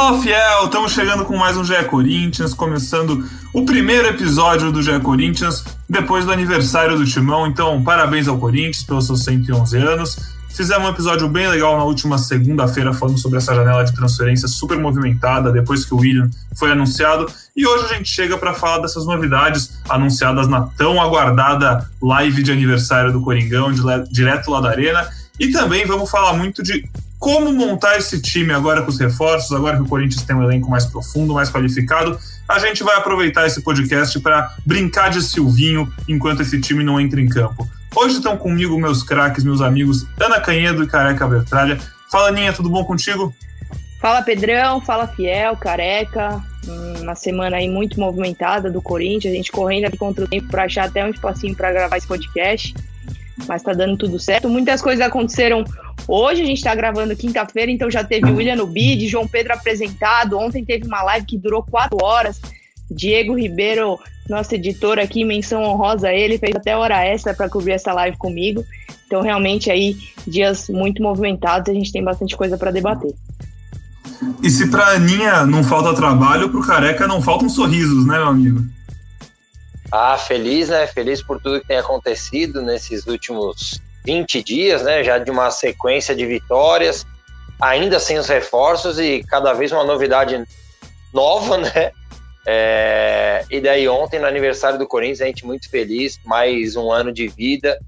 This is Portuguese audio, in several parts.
Fala fiel, estamos chegando com mais um GE Corinthians, começando o primeiro episódio do GE Corinthians depois do aniversário do Timão. Então, parabéns ao Corinthians pelos seus 111 anos. Fizemos um episódio bem legal na última segunda-feira falando sobre essa janela de transferência super movimentada depois que o William foi anunciado. E hoje a gente chega para falar dessas novidades anunciadas na tão aguardada live de aniversário do Coringão, direto lá da Arena. E também vamos falar muito de como montar esse time agora com os reforços, agora que o Corinthians tem um elenco mais profundo, mais qualificado. A gente vai aproveitar esse podcast para brincar de Silvinho enquanto esse time não entra em campo. Hoje estão comigo meus craques, meus amigos Ana Canhedo e Careca Bertralha. Fala, Ninha, tudo bom contigo? Fala, Pedrão. Fala, Fiel, Careca. Uma semana aí muito movimentada do Corinthians, a gente correndo contra o tempo para achar até um espacinho para gravar esse podcast. Mas tá dando tudo certo. Muitas coisas aconteceram Hoje a gente está gravando quinta-feira, então já teve William no bid, João Pedro apresentado. Ontem teve uma live que durou quatro horas. Diego Ribeiro, nosso editor aqui, menção honrosa a ele, fez até hora extra para cobrir essa live comigo. Então, realmente, aí, dias muito movimentados, a gente tem bastante coisa para debater. E se para Aninha não falta trabalho, para o Careca não faltam sorrisos, né, meu amigo? Ah, feliz, né? Feliz por tudo que tem acontecido nesses últimos 20 dias, né, já de uma sequência de vitórias, ainda sem os reforços e cada vez uma novidade nova, né? É, e daí ontem, no aniversário do Corinthians, a gente muito feliz, mais um ano de vida,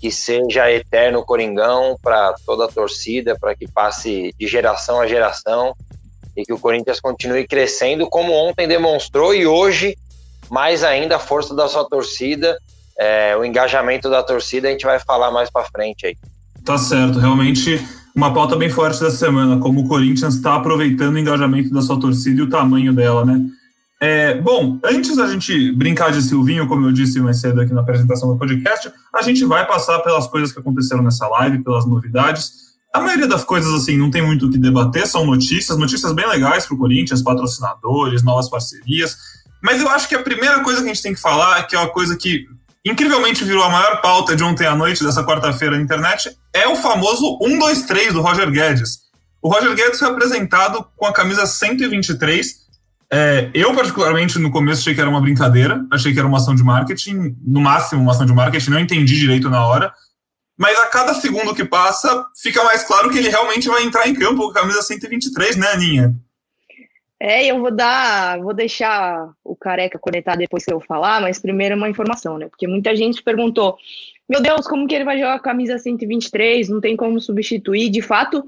que seja eterno Coringão para toda a torcida, para que passe de geração a geração e que o Corinthians continue crescendo como ontem demonstrou e hoje mais ainda a força da sua torcida é, o engajamento da torcida a gente vai falar mais para frente aí. Tá certo, realmente uma pauta bem forte da semana, como o Corinthians está aproveitando o engajamento da sua torcida e o tamanho dela, né? É, bom, antes da gente brincar de Silvinho, como eu disse mais cedo aqui na apresentação do podcast, a gente vai passar pelas coisas que aconteceram nessa live, pelas novidades. A maioria das coisas, assim, não tem muito o que debater, são notícias, notícias bem legais para o Corinthians, patrocinadores, novas parcerias. Mas eu acho que a primeira coisa que a gente tem que falar, que é uma coisa que incrivelmente virou a maior pauta de ontem à noite, dessa quarta-feira na internet, é o famoso 123 do Roger Guedes. O Roger Guedes foi apresentado com a camisa 123. É, eu, particularmente, no começo achei que era uma brincadeira, achei que era uma ação de marketing, no máximo uma ação de marketing, não entendi direito na hora. Mas a cada segundo que passa, fica mais claro que ele realmente vai entrar em campo com a camisa 123, né, Aninha? É, eu vou dar, vou deixar o careca conectar depois que eu falar, mas primeiro uma informação, né? Porque muita gente perguntou: meu Deus, como que ele vai jogar a camisa 123? Não tem como substituir. De fato,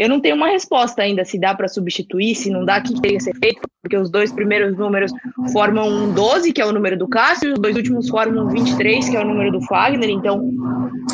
eu não tenho uma resposta ainda se dá para substituir, se não dá, o que teria que ser feito, porque os dois primeiros números formam um 12, que é o número do Cássio, e os dois últimos formam um 23, que é o número do Fagner, então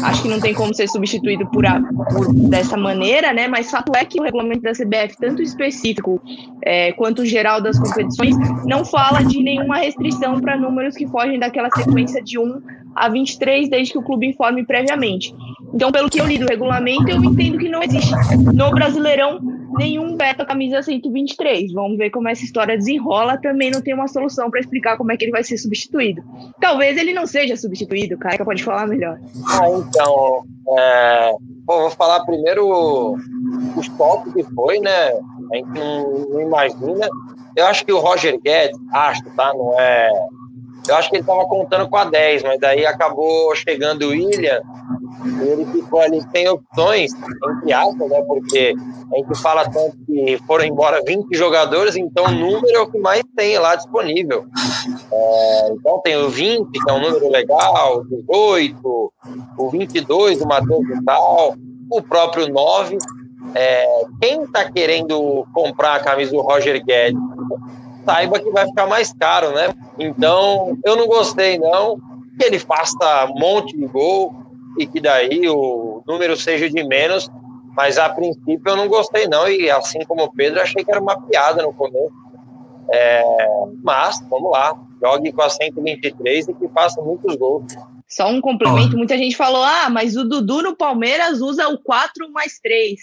acho que não tem como ser substituído por, a, por dessa maneira, né? Mas fato é que o regulamento da CBF, tanto específico é, quanto geral das competições, não fala de nenhuma restrição para números que fogem daquela sequência de 1 a 23, desde que o clube informe previamente. Então, pelo que eu li do regulamento, eu entendo que não existe no Brasileirão nenhum beta camisa 123. Vamos ver como essa história desenrola. Também não tem uma solução para explicar como é que ele vai ser substituído. Talvez ele não seja substituído, o Careca pode falar melhor. Ah, então, é... Bom, vou falar primeiro o stop que foi, né? A gente não, não imagina. Eu acho que o Roger Guedes, acho, tá? Não é eu acho que ele estava contando com a 10, mas daí acabou chegando o William ele ficou ali sem opções, entre aspas, né? Porque a gente fala tanto que foram embora 20 jogadores, então o número é o que mais tem lá disponível. É, então tem o 20, que é um número legal, o 18, o 22, o Matheus Vital, o próprio 9. É, quem está querendo comprar a camisa do Roger Guedes saiba que vai ficar mais caro, né? Então, eu não gostei, não, que ele faça um monte de gol e que daí o número seja de menos, mas a princípio eu não gostei, não, e assim como o Pedro, achei que era uma piada no começo. É, mas, vamos lá, jogue com a 123 e que faça muitos gols. Só um complemento, muita gente falou, ah, mas o Dudu no Palmeiras usa o 4 mais 3.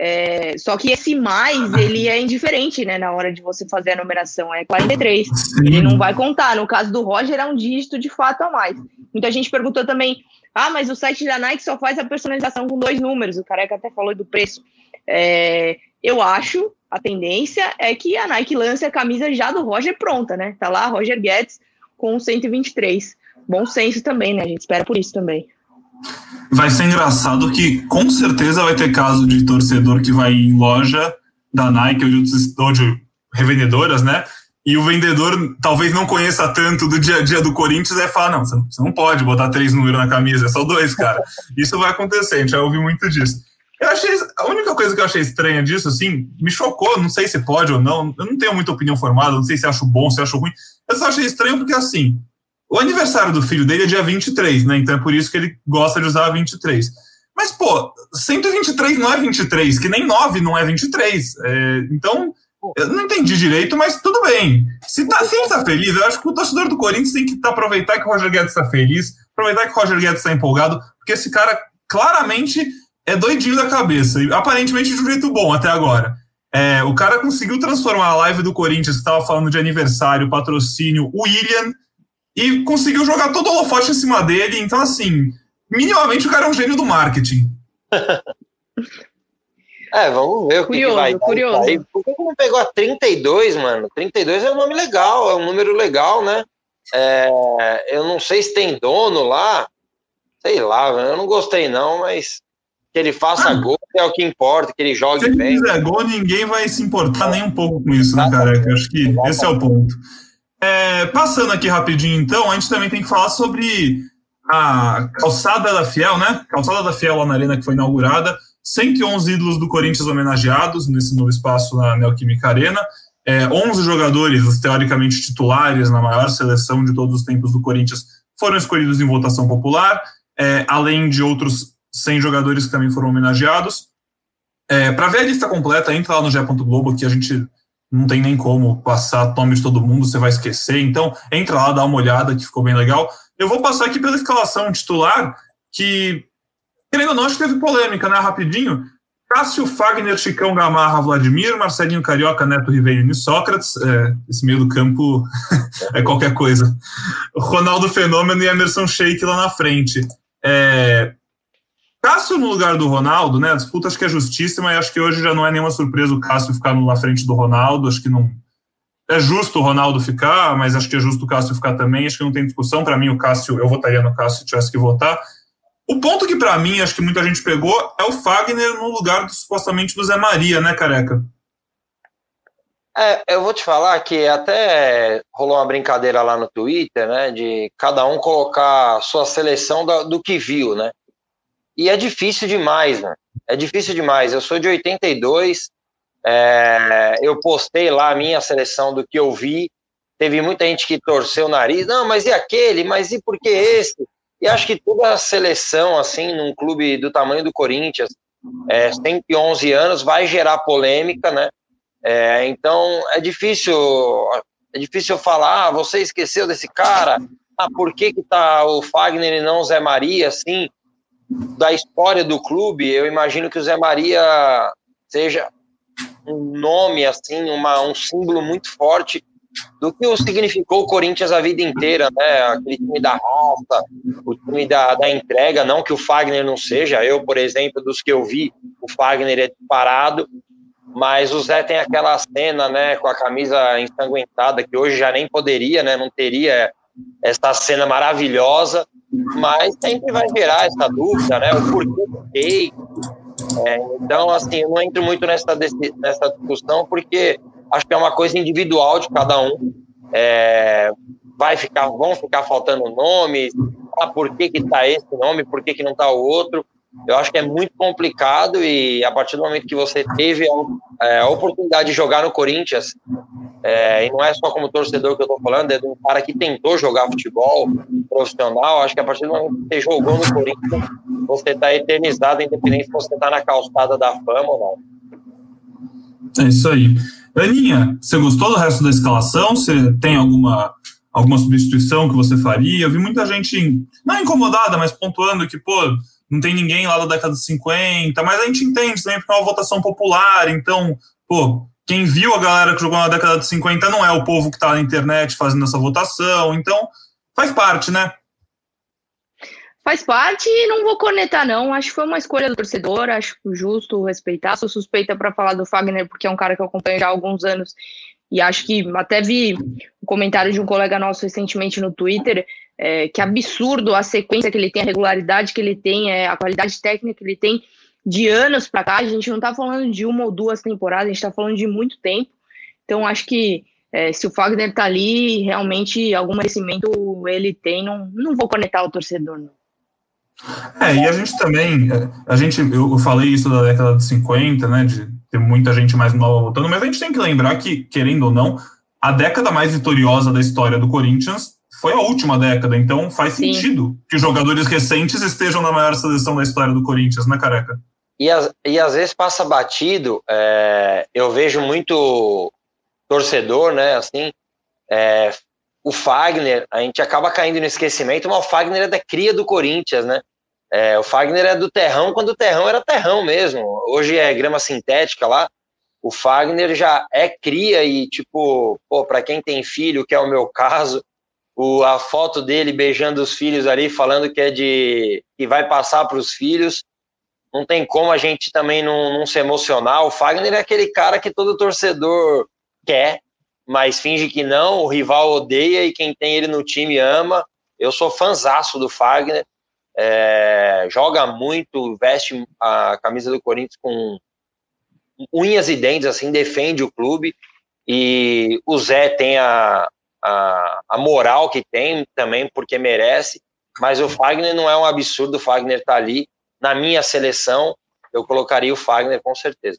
É, só que esse mais, ele é indiferente, né, na hora de você fazer a numeração, é 43. Sim. Ele não vai contar. No caso do Roger, é um dígito de fato a mais. Muita gente perguntou também, ah, mas o site da Nike só faz a personalização com dois números. O Careca até falou do preço. É, eu acho a tendência é que a Nike lance a camisa já do Roger pronta, né? Tá lá, Roger Guedes com 123. Bom senso também, né? A gente espera por isso também. Vai ser engraçado que com certeza vai ter caso de torcedor que vai em loja da Nike ou de, de revendedoras, né? E o vendedor talvez não conheça tanto do dia a dia do Corinthians, é falar: não, você não pode botar três números na camisa, é só dois, cara. Isso vai acontecer, a gente já ouviu muito disso. Eu achei. A única coisa que eu achei estranha disso, assim, me chocou, não sei se pode ou não. Eu não tenho muita opinião formada, não sei se acho bom, se acho ruim. Eu só achei estranho porque, assim, o aniversário do filho dele é dia 23, né? Então é por isso que ele gosta de usar 23. Mas, pô, 123 não é 23, que nem 9 não é 23. É, então, eu não entendi direito, mas tudo bem. Se, tá, se ele tá feliz, eu acho que o torcedor do Corinthians tem que tá, aproveitar que o Roger Guedes está feliz, aproveitar que o Roger Guedes está empolgado, porque esse cara claramente é doidinho da cabeça, e aparentemente de um jeito bom até agora. É, o cara conseguiu transformar a live do Corinthians, que estava falando de aniversário, patrocínio, William, e conseguiu jogar todo o holofote em cima dele. Então, assim, minimamente o cara é um gênio do marketing. É, vamos ver o que, curioso, que vai curioso. Aí. Por que não pegou a 32, mano? 32 é um nome legal, é um número legal, né? É, eu não sei se tem dono lá, sei lá, eu não gostei não, mas que ele faça ah, gol é o que importa, que ele jogue se bem. Se fizer gol, ninguém vai se importar nem um pouco com isso, né, careca? Acho que esse é o ponto. É, passando aqui rapidinho, então, a gente também tem que falar sobre a calçada da Fiel, né? Calçada da Fiel lá na Arena que foi inaugurada. 111 ídolos do Corinthians homenageados nesse novo espaço na Neoquímica Arena. É, 11 jogadores, os teoricamente titulares na maior seleção de todos os tempos do Corinthians, foram escolhidos em votação popular, é, além de outros 100 jogadores que também foram homenageados. É, Para ver a lista completa, entra lá no. Globo, que a gente não tem nem como passar nomes de todo mundo, você vai esquecer. Então, entra lá, dá uma olhada, que ficou bem legal. Eu vou passar aqui pela escalação titular, que, querendo ou não, acho que teve polêmica, né? Rapidinho. Cássio, Fagner, Chicão, Gamarra, Vladimir, Marcelinho Carioca, Neto Ribeiro e Sócrates. É, esse meio do campo é qualquer coisa. Ronaldo Fenômeno e Emerson Sheik lá na frente. É, Cássio no lugar do Ronaldo, né? A disputa acho que é justíssima e acho que hoje já não é nenhuma surpresa o Cássio ficar na frente do Ronaldo. Acho que não. É justo o Ronaldo ficar, mas acho que é justo o Cássio ficar também. Acho que não tem discussão. Para mim, o Cássio, eu votaria no Cássio se tivesse que votar. O ponto que para mim, acho que muita gente pegou, é o Fagner no lugar do, supostamente do Zé Maria, né, careca? É, eu vou te falar que até rolou uma brincadeira lá no Twitter, né, de cada um colocar sua seleção do, do que viu, né? E é difícil demais, né? É difícil demais. Eu sou de 82, é, eu postei lá a minha seleção do que eu vi. Teve muita gente que torceu o nariz. Não, mas e aquele? Mas e por que esse? E acho que toda a seleção, assim, num clube do tamanho do Corinthians, é, 111 anos, vai gerar polêmica, né? É, então é difícil, é difícil falar, ah, você esqueceu desse cara, ah, por que que tá o Fagner e não o Zé Maria, assim? Da história do clube, eu imagino que o Zé Maria seja um nome, assim, uma, um símbolo muito forte do que significou o Corinthians a vida inteira, né? Aquele time da raça, o time da, da entrega, não que o Fagner não seja. Eu, por exemplo, dos que eu vi, o Fagner é parado, mas o Zé tem aquela cena, né, com a camisa ensanguentada, que hoje já nem poderia, né? Não teria essa cena maravilhosa mas sempre vai gerar essa dúvida, né? O porquê do. É, então, assim, eu não entro muito nessa, nessa discussão, porque acho que é uma coisa individual de cada um. É, vai ficar, vão ficar faltando nomes, ah, por que que tá esse nome, por que que não tá o outro. Eu acho que é muito complicado e a partir do momento que você teve a, é, a oportunidade de jogar no Corinthians, é, e não é só como torcedor que eu estou falando, é de um cara que tentou jogar futebol profissional. Acho que a partir do momento que você jogou no Corinthians, você está eternizado, independente se você está na calçada da fama ou não. É isso aí. Aninha, você gostou do resto da escalação? Você tem alguma, alguma substituição que você faria? Eu vi muita gente, não incomodada, mas pontuando que, pô, não tem ninguém lá da década de 50, mas a gente entende também porque é uma votação popular, então, pô, quem viu a galera que jogou na década de 50 não é o povo que está na internet fazendo essa votação, então faz parte, né? faz parte e não vou conectar, não. Acho que foi uma escolha do torcedor, acho justo respeitar. Sou suspeita para falar do Fagner, porque é um cara que eu acompanho já há alguns anos. E acho que até vi um comentário de um colega nosso recentemente no Twitter, é, que absurdo a sequência que ele tem, a regularidade que ele tem, é, a qualidade técnica que ele tem de anos para cá. A gente não está falando de uma ou duas temporadas, a gente está falando de muito tempo. Então, acho que é, se o Fagner está ali, realmente algum merecimento ele tem. Não, não vou conectar o torcedor, não. É, e a gente também, a gente, eu falei isso da década de 50, né, de ter muita gente mais nova voltando, mas a gente tem que lembrar que, querendo ou não, a década mais vitoriosa da história do Corinthians foi a última década, então faz Sim. sentido que jogadores recentes estejam na maior seleção da história do Corinthians, né, careca? E, as, e às vezes passa batido, é, eu vejo muito torcedor, né, assim, é, o Fagner, a gente acaba caindo no esquecimento, mas o Fagner é da cria do Corinthians, né? É, o Fagner é do terrão quando o terrão era terrão mesmo. Hoje é grama sintética lá. O Fagner já é cria e, tipo, pô, para quem tem filho, que é o meu caso, o, a foto dele beijando os filhos ali, falando que é de. que vai passar para os filhos. Não tem como a gente também não, não se emocionar. O Fagner é aquele cara que todo torcedor quer, mas finge que não, o rival odeia e quem tem ele no time ama. Eu sou fanzaço do Fagner, é, joga muito, veste a camisa do Corinthians com unhas e dentes, assim, defende o clube. E o Zé tem a, a, a moral que tem também, porque merece. Mas o Fagner não é um absurdo, o Fagner tá ali. Na minha seleção, eu colocaria o Fagner com certeza.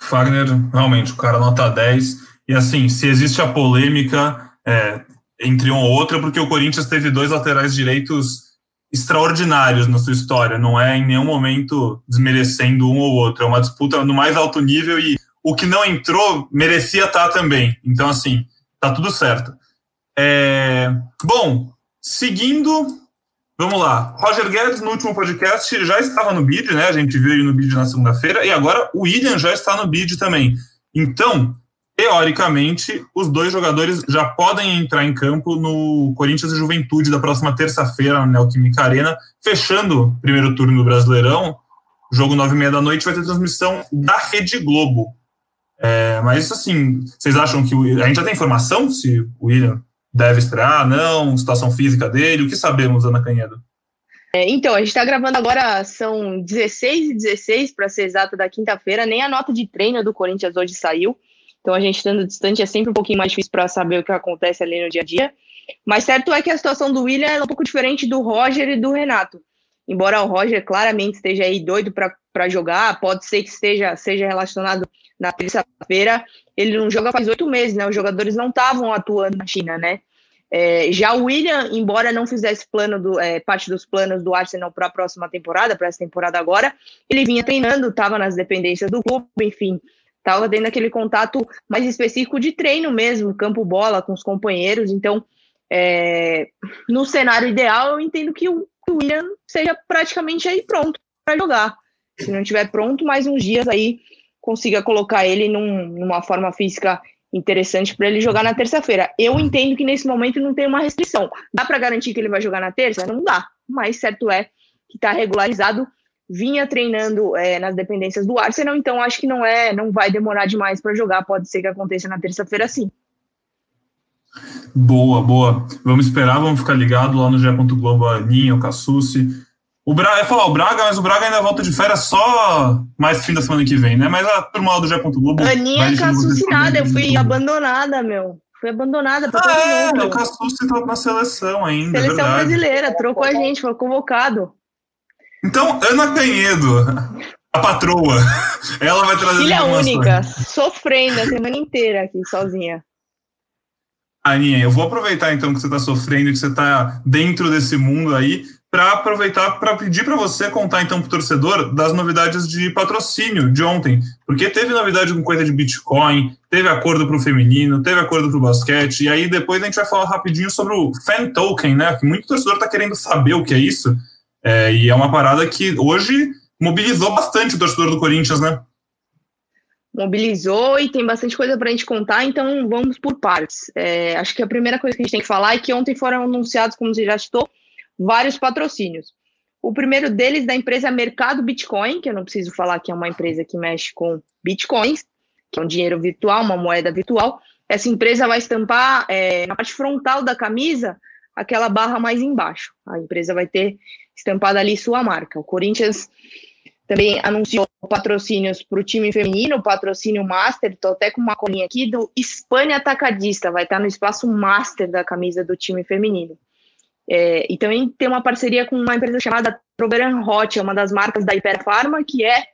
Fagner, realmente, o cara nota 10 e assim, se existe a polêmica é, entre um ou outro, é porque o Corinthians teve dois laterais direitos extraordinários na sua história. Não é em nenhum momento desmerecendo um ou outro. É uma disputa no mais alto nível e o que não entrou merecia estar também. Então, assim, tá tudo certo. É... Bom, seguindo, vamos lá. Roger Guedes, no último podcast, já estava no bid, né? A gente viu ele no bid na segunda-feira, e agora o William já está no bid também. Então, teoricamente, os dois jogadores já podem entrar em campo no Corinthians e Juventude da próxima terça-feira, na Neoquímica Arena, fechando o primeiro turno do Brasileirão. Jogo nove e meia da noite vai ter transmissão da Rede Globo. É, mas, assim, vocês acham que... O, a gente já tem informação se o William deve estrear, não? Situação física dele? O que sabemos, Ana Canhedo? É, então, a gente está gravando agora, são 16 e 16, para ser exato, da quinta-feira. Nem a nota de treino do Corinthians hoje saiu. Então, a gente estando distante é sempre um pouquinho mais difícil para saber o que acontece ali no dia a dia. Mas certo é que a situação do William é um pouco diferente do Roger e do Renato. Embora o Roger claramente esteja aí doido para jogar, pode ser que esteja seja relacionado na terça-feira. Ele não joga faz oito meses, né? Os jogadores não estavam atuando na China, né? É, já o William, embora não fizesse plano do, é, parte dos planos do Arsenal para a próxima temporada, para essa temporada agora, ele vinha treinando, estava nas dependências do clube, enfim, estava tendo aquele contato mais específico de treino mesmo, campo bola com os companheiros. Então, é, no cenário ideal, eu entendo que o, William seja praticamente aí pronto para jogar. Se não estiver pronto, mais uns dias aí consiga colocar ele num, numa forma física interessante para ele jogar na terça-feira. Eu entendo que nesse momento não tem uma restrição. Dá para garantir que ele vai jogar na terça? Não dá. Mas certo é que está regularizado vinha treinando é, nas dependências do Arsenal, então acho que não é, não vai demorar demais para jogar. Pode ser que aconteça na terça-feira, sim. Boa, boa. Vamos esperar, vamos ficar ligado lá no G. Globo, Aninha, o Cassucci. O Braga, ia falar o Braga, mas o Braga ainda volta de férias só mais fim da semana que vem, né? Mas a turma lá do G. Globo. Aninha Cassucci nada, eu fui abandonada, meu. Fui abandonada pra ah, é, mundo. o Cassucci tá na seleção ainda. Seleção brasileira, trocou a gente, foi convocado. Então, Ana Canhedo, a patroa, ela vai trazer Filha única, sofrendo a semana inteira aqui, sozinha. Aninha, eu vou aproveitar então que você está sofrendo, que você está dentro desse mundo aí, para aproveitar para pedir para você contar então para o torcedor das novidades de patrocínio de ontem, porque teve novidade com coisa de Bitcoin, teve acordo para o feminino, teve acordo para o basquete, e aí depois a gente vai falar rapidinho sobre o Fan Token, né? Que muito torcedor está querendo saber o que é isso. É, e é uma parada que hoje mobilizou bastante o torcedor do Corinthians, né? Mobilizou e tem bastante coisa para a gente contar, então vamos por partes. É, acho que a primeira coisa que a gente tem que falar é que ontem foram anunciados, como você já citou, vários patrocínios. O primeiro deles da empresa Mercado Bitcoin, que eu não preciso falar que é uma empresa que mexe com bitcoins, que é um dinheiro virtual, uma moeda virtual. Essa empresa vai estampar é, na parte frontal da camisa aquela barra mais embaixo. A empresa vai ter estampada ali sua marca. O Corinthians também anunciou patrocínios para o time feminino, patrocínio Master, estou até com uma colinha aqui, do Espanha Atacadista, vai estar no espaço Master da camisa do time feminino. É, e também tem uma parceria com uma empresa chamada Proveran Hot, é uma das marcas da Hiperfarma, que é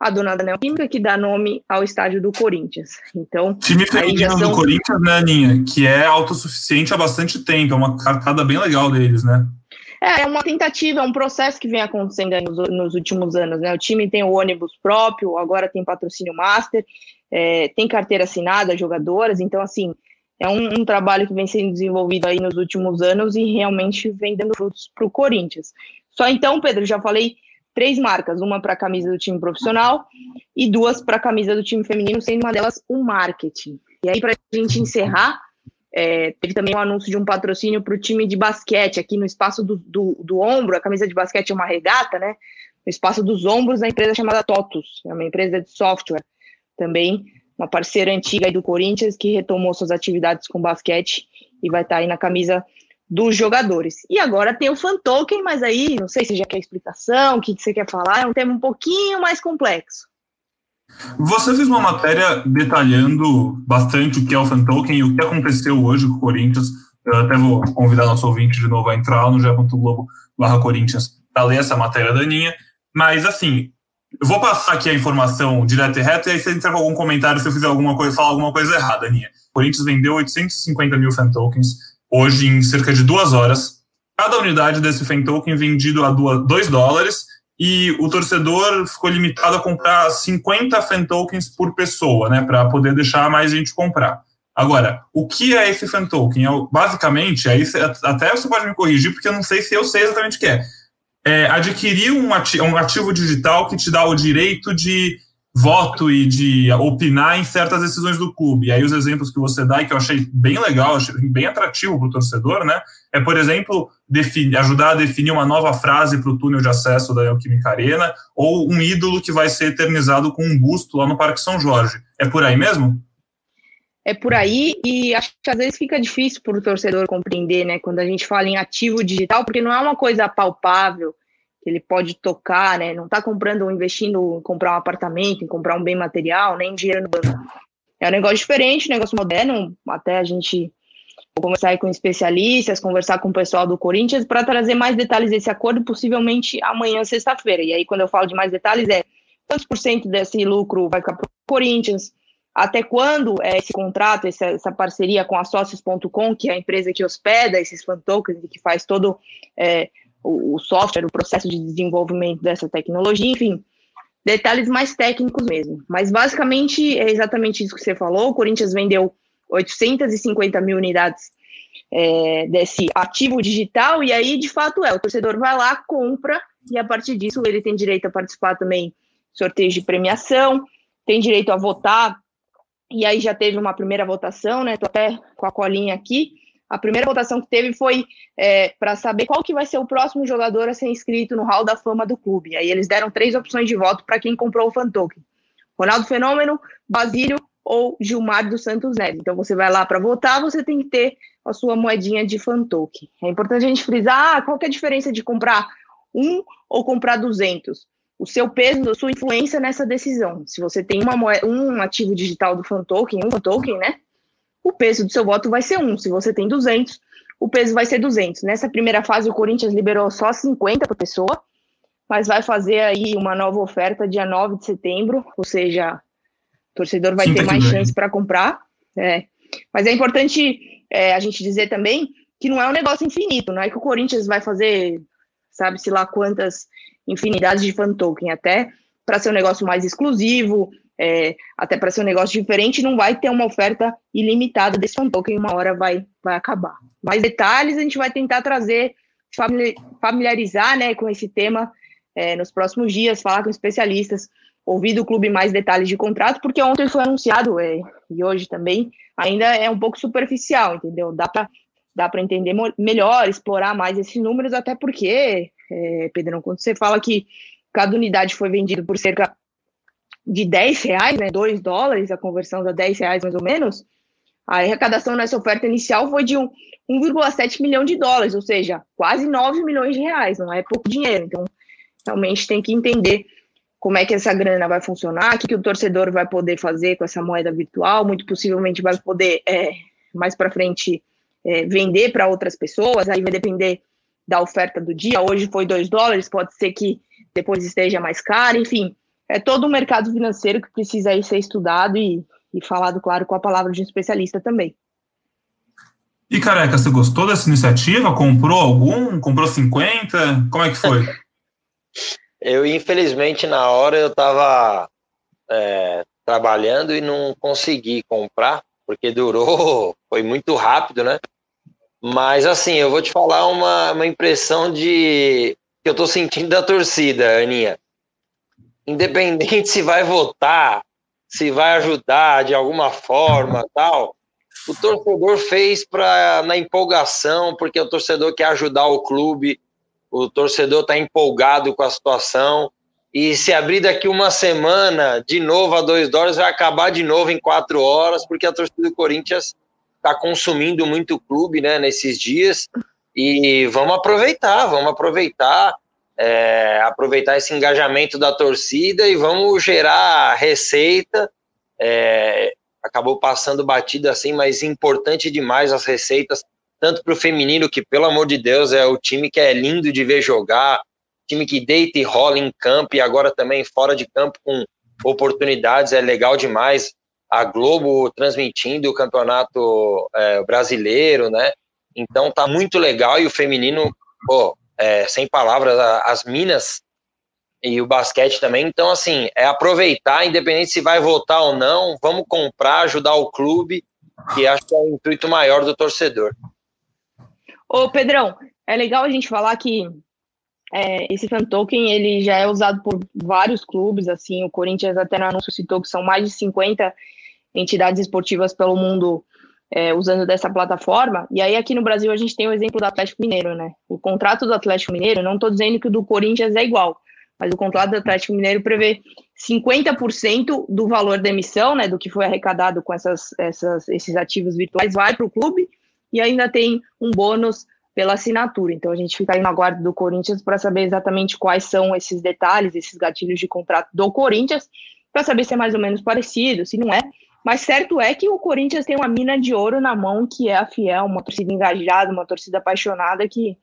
a dona da Neoquímica, que dá nome ao estádio do Corinthians. Então, time feminino são... do Corinthians, né, Aninha? Que é autossuficiente há bastante tempo, é uma cartada bem legal deles, né? É, é uma tentativa, é um processo que vem acontecendo nos, nos, últimos anos, né? O time tem o ônibus próprio, agora tem patrocínio master, é, tem carteira assinada, jogadoras, então, assim, é um, um, trabalho que vem sendo desenvolvido aí nos últimos anos e realmente vem dando frutos para o Corinthians. Só então, Pedro, já falei três marcas, uma para a camisa do time profissional e duas para a camisa do time feminino, sendo uma delas o marketing. E aí, para a gente encerrar, é, teve também o um anúncio de um patrocínio para o time de basquete, aqui no espaço do, do, do, ombro, a camisa de basquete é uma regata, né? No espaço dos ombros da empresa chamada TOTUS, é uma empresa de software, também uma parceira antiga do Corinthians que retomou suas atividades com basquete e vai estar tá aí na camisa dos jogadores. E agora tem o fan token, mas aí não sei se já quer explicação, o que, que você quer falar, é um tema um pouquinho mais complexo. Você fez uma matéria detalhando bastante o que é o fan token e o que aconteceu hoje com o Corinthians. Eu até vou convidar nosso ouvinte de novo a entrar no ge.globo barra Corinthians para ler essa matéria daninha. Mas assim, eu vou passar aqui a informação direto e reto, e aí você entra com algum comentário se eu fizer alguma coisa, falar alguma coisa errada, Aninha. O Corinthians vendeu 850 mil fan tokens hoje em cerca de duas horas. Cada unidade desse fan token vendido a 2 dólares e o torcedor ficou limitado a comprar 50 fan tokens por pessoa, né, para poder deixar mais gente comprar. Agora, o que é esse fan token? É, basicamente, aí até você pode me corrigir, porque eu não sei se eu sei exatamente o que é. é adquirir um ativo, um ativo digital que te dá o direito de voto e de opinar em certas decisões do clube. E aí os exemplos que você dá e que eu achei bem legal, achei bem atrativo para o torcedor, né? É, por exemplo, definir, ajudar a definir uma nova frase para o túnel de acesso da Neoquímica Arena ou um ídolo que vai ser eternizado com um busto lá no Parque São Jorge. É por aí mesmo? É por aí e acho que às vezes fica difícil para o torcedor compreender, né? Quando a gente fala em ativo digital, porque não é uma coisa palpável, que ele pode tocar, né? Não está comprando investindo em comprar um apartamento, em comprar um bem material, nem dinheiro no banco. É um negócio diferente, um negócio moderno. Até a gente conversar com especialistas, conversar com o pessoal do Corinthians para trazer mais detalhes desse acordo, possivelmente amanhã, sexta-feira. E aí, quando eu falo de mais detalhes, é quantos por cento desse lucro vai ficar para o Corinthians, até quando é esse contrato, essa, essa parceria com a Sócios.com, que é a empresa que hospeda esses fan tokens e que faz todo é, o, software, o processo de desenvolvimento dessa tecnologia, enfim, detalhes mais técnicos mesmo. Mas basicamente é exatamente isso que você falou. O Corinthians vendeu 850 mil unidades é, desse ativo digital, e aí de fato é: o torcedor vai lá, compra, e a partir disso ele tem direito a participar também sorteios de premiação, tem direito a votar, e aí já teve uma primeira votação, né? Tô até com a colinha aqui. A primeira votação que teve foi é, para saber qual que vai ser o próximo jogador a ser inscrito no Hall da Fama do clube. Aí eles deram três opções de voto para quem comprou o fan token. Ronaldo Fenômeno, Basílio ou Gilmar dos Santos Neves. Então você vai lá para votar, você tem que ter a sua moedinha de fan token. É importante a gente frisar ah, qual que é a diferença de comprar um ou comprar 200. O seu peso, a sua influência nessa decisão. Se você tem uma moeda, um ativo digital do fan token, um token, né? O peso do seu voto vai ser 1. Se você tem 200, o peso vai ser 200. Nessa primeira fase, o Corinthians liberou só 50 por pessoa, mas vai fazer aí uma nova oferta dia 9 de setembro, ou seja, o torcedor vai Sim, ter mais chance para comprar. É. Mas é importante é, a gente dizer também que não é um negócio infinito, não é que o Corinthians vai fazer, sabe-se lá quantas infinidades de fan token, até para ser um negócio mais exclusivo, é, até para ser um negócio diferente, não vai ter uma oferta ilimitada desse fan token, uma hora vai, vai acabar. Mais detalhes a gente vai tentar trazer, familiarizar né, com esse tema é, nos próximos dias, falar com especialistas, ouvir do clube mais detalhes de contrato, porque ontem foi anunciado, é, e hoje também, ainda é um pouco superficial, entendeu? Dá para dá para entender melhor, explorar mais esses números, até porque, é, Pedrão, quando você fala que cada unidade foi vendida por cerca de 10 reais, né, 2 dólares, a conversão dá 10 reais mais ou menos, a arrecadação nessa oferta inicial foi de 1,7 milhão de dólares, ou seja, quase 9 milhões de reais, não é pouco dinheiro. Então, realmente tem que entender como é que essa grana vai funcionar, o que, que o torcedor vai poder fazer com essa moeda virtual, muito possivelmente vai poder, é, mais para frente, é, vender para outras pessoas, aí vai depender da oferta do dia. Hoje foi 2 dólares, pode ser que depois esteja mais caro, enfim. É todo um mercado financeiro que precisa aí ser estudado e, e falado, claro, com a palavra de um especialista também. E careca, você gostou dessa iniciativa? Comprou algum? Comprou 50? Como é que foi? eu, infelizmente, na hora eu estava é, trabalhando e não consegui comprar, porque durou, foi muito rápido, né? Mas assim, eu vou te falar uma, uma impressão de que eu tô sentindo da torcida, Aninha. Independente se vai votar, se vai ajudar de alguma forma, tal, o torcedor fez para na empolgação, porque o torcedor quer ajudar o clube, o torcedor está empolgado com a situação. E se abrir daqui uma semana, de novo a dois dólares, vai acabar de novo em quatro horas, porque a torcida do Corinthians está consumindo muito o clube né, nesses dias. E vamos aproveitar, vamos aproveitar, é, aproveitar esse engajamento da torcida e vamos gerar receita. É, acabou passando batida assim, mas importante demais as receitas, tanto para o feminino, que pelo amor de Deus é o time que é lindo de ver jogar, time que deita e rola em campo e agora também fora de campo com oportunidades, é legal demais a Globo transmitindo o campeonato é, brasileiro, né? Então tá muito legal e o feminino, pô, é, sem palavras, as minas e o basquete também. Então, assim, é aproveitar, independente se vai votar ou não, vamos comprar, ajudar o clube, que acho que é o intuito maior do torcedor. Ô, Pedrão, é legal a gente falar que é, esse fan token ele já é usado por vários clubes, assim, o Corinthians até no anúncio citou que são mais de 50 entidades esportivas pelo mundo é, usando dessa plataforma. E aí aqui no Brasil a gente tem o exemplo do Atlético Mineiro, né? O contrato do Atlético Mineiro, não estou dizendo que o do Corinthians é igual, mas o contrato do Atlético Mineiro prevê 50% do valor da emissão, né, do que foi arrecadado com essas, essas, esses ativos virtuais, vai para o clube e ainda tem um bônus pela assinatura. Então a gente fica aí na guarda do Corinthians para saber exatamente quais são esses detalhes, esses gatilhos de contrato do Corinthians, para saber se é mais ou menos parecido, se não é, mas certo é que o Corinthians tem uma mina de ouro na mão, que é a Fiel, uma torcida engajada, uma torcida apaixonada que,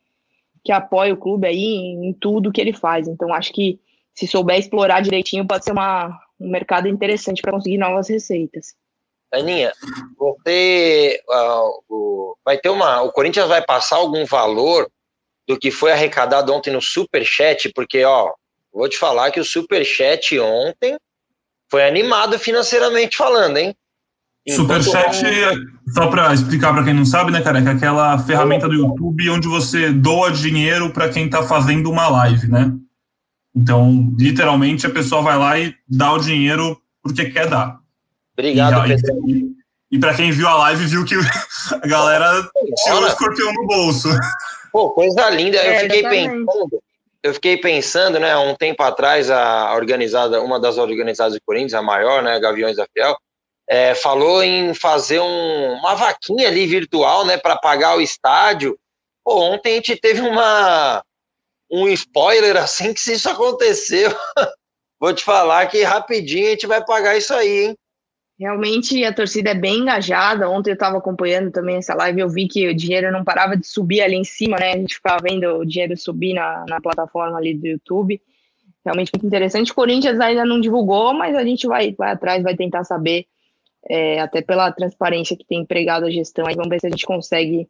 que apoia o clube aí em, em tudo que ele faz. Então acho que se souber explorar direitinho, pode ser uma, um mercado interessante para conseguir novas receitas. Aninha, você uh, o, vai ter uma. O Corinthians vai passar algum valor do que foi arrecadado ontem no Superchat, porque, ó, vou te falar que o Superchat ontem foi animado financeiramente falando, hein? Superchat, só para explicar para quem não sabe, né, cara, é aquela ferramenta do YouTube onde você doa dinheiro para quem está fazendo uma live, né? Então, literalmente, a pessoa vai lá e dá o dinheiro porque quer dar. Obrigado, e, Pedro. E, e para quem viu a live, viu que a galera tirou o escorpião no bolso. Pô, coisa linda. Eu é, fiquei pensando, eu fiquei pensando, né, um tempo atrás, a organizada, uma das organizadas de Corinthians, a maior, né, Gaviões da Fiel, é, falou em fazer um, uma vaquinha ali virtual, né, para pagar o estádio. Pô, ontem a gente teve uma um spoiler assim que se isso aconteceu, vou te falar que rapidinho a gente vai pagar isso aí, hein? Realmente a torcida é bem engajada. Ontem eu estava acompanhando também essa live, eu vi que o dinheiro não parava de subir ali em cima, né? A gente ficava vendo o dinheiro subir na, na plataforma ali do YouTube. Realmente muito interessante. O Corinthians ainda não divulgou, mas a gente vai, vai atrás, vai tentar saber, é, até pela transparência que tem empregado a gestão. Aí vamos ver se a gente consegue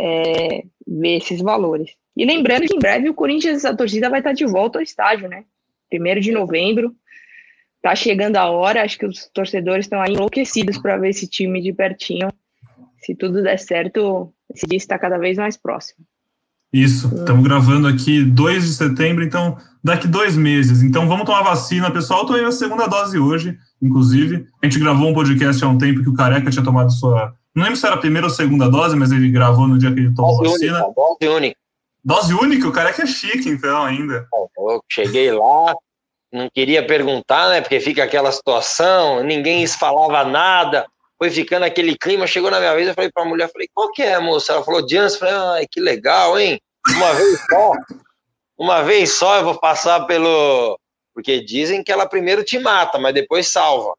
é, ver esses valores. E lembrando que em breve o Corinthians, a torcida vai estar de volta ao estádio, né? Primeiro de novembro tá chegando a hora, acho que os torcedores estão aí enlouquecidos para ver esse time de pertinho. Se tudo der certo, esse dia está cada vez mais próximo. Isso, estamos gravando aqui 2 de setembro, então daqui dois meses. Então vamos tomar vacina, pessoal. Tomei a segunda dose hoje, inclusive. A gente gravou um podcast há um tempo que o Careca tinha tomado sua Não lembro se era a primeira ou segunda dose, mas ele gravou no dia que ele tomou dose vacina. Única, dose única. Dose única? O cara é que é chique, então, ainda. Eu cheguei lá, não queria perguntar, né? Porque fica aquela situação, ninguém falava nada, foi ficando aquele clima. Chegou na minha vez, eu falei para a mulher, falei, qual que é, moça? Ela falou, Janssen. Falei, ai, que legal, hein? Uma vez só, uma vez só eu vou passar pelo. Porque dizem que ela primeiro te mata, mas depois salva.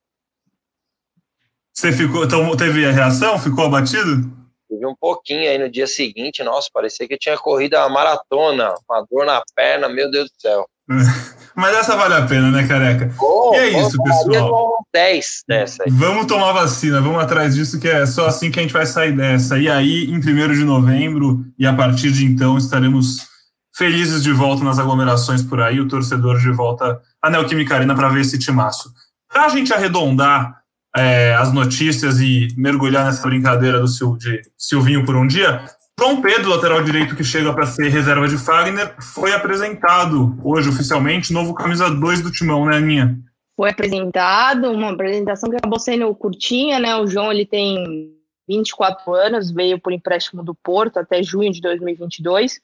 Você ficou, então teve a reação? Ficou abatido? Tive um pouquinho aí no dia seguinte, nossa, parecia que eu tinha corrido a maratona, uma dor na perna, meu Deus do céu. Mas essa vale a pena, né, careca? Oh, e é isso, pessoal. 10 dessa aí. Vamos tomar vacina, vamos atrás disso, que é só assim que a gente vai sair dessa. E aí, em 1 de novembro, e a partir de então, estaremos felizes de volta nas aglomerações por aí, o torcedor de volta à Neoquímica Arena para ver esse timaço. Para a gente arredondar é, as notícias e mergulhar nessa brincadeira do Sil, de Silvinho por um dia, João Pedro, lateral direito que chega para ser reserva de Fagner, foi apresentado hoje oficialmente, novo camisa 2 do Timão, né, Aninha? Foi apresentado, uma apresentação que acabou sendo curtinha, né? O João ele tem 24 anos, veio por empréstimo do Porto até junho de 2022.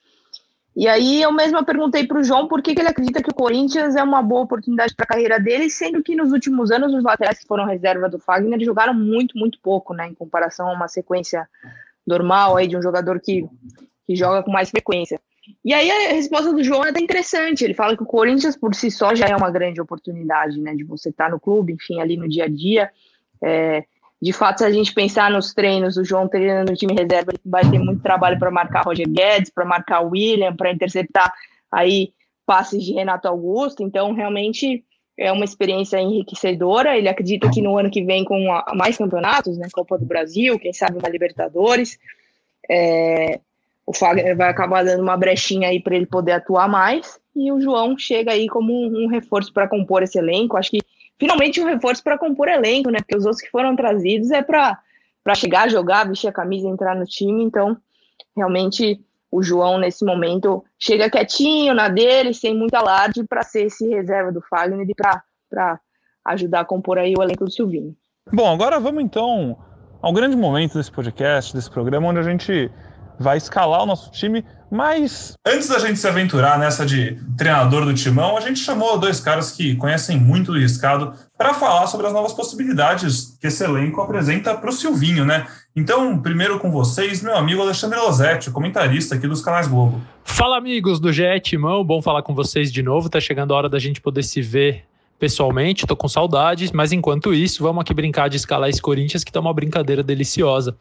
E aí eu mesma perguntei para o João por que, que, ele acredita que o Corinthians é uma boa oportunidade para a carreira dele, sendo que nos últimos anos os laterais que foram reserva do Fagner jogaram muito, muito pouco, né, em comparação a uma sequência normal aí de um jogador que, que joga com mais frequência. E aí a resposta do João é até interessante. Ele fala que o Corinthians por si só já é uma grande oportunidade, né, de você estar tá no clube, enfim, ali no dia a dia. É, de fato, se a gente pensar nos treinos, o João treinando no time reserva, ele vai ter muito trabalho para marcar Roger Guedes, para marcar William, para interceptar aí passes de Renato Augusto. Então, realmente é uma experiência enriquecedora. Ele acredita que no ano que vem, com mais campeonatos, né, Copa do Brasil, quem sabe uma Libertadores, é, o Fagner vai acabar dando uma brechinha aí para ele poder atuar mais. E o João chega aí como um, um reforço para compor esse elenco. Acho que finalmente um reforço para compor elenco, né? Porque os outros que foram trazidos é para chegar, jogar, vestir a camisa, entrar no time. Então, realmente, o João, nesse momento, chega quietinho na dele, sem muito alarde, para ser esse reserva do Fagner e para ajudar a compor aí o elenco do Silvinho. Bom, agora vamos então ao grande momento desse podcast, desse programa, onde a gente vai escalar o nosso time. Mas antes da gente se aventurar nessa de treinador do timão, a gente chamou dois caras que conhecem muito do riscado para falar sobre as novas possibilidades que esse elenco apresenta para o Silvinho, né? Então, primeiro com vocês, meu amigo Alexandre Losetti, comentarista aqui dos canais Globo. Fala, amigos do GE Timão, bom falar com vocês de novo. Tá chegando a hora da gente poder se ver pessoalmente, tô com saudades, mas enquanto isso, vamos aqui brincar de escalar esse Corinthians, que tá uma brincadeira deliciosa.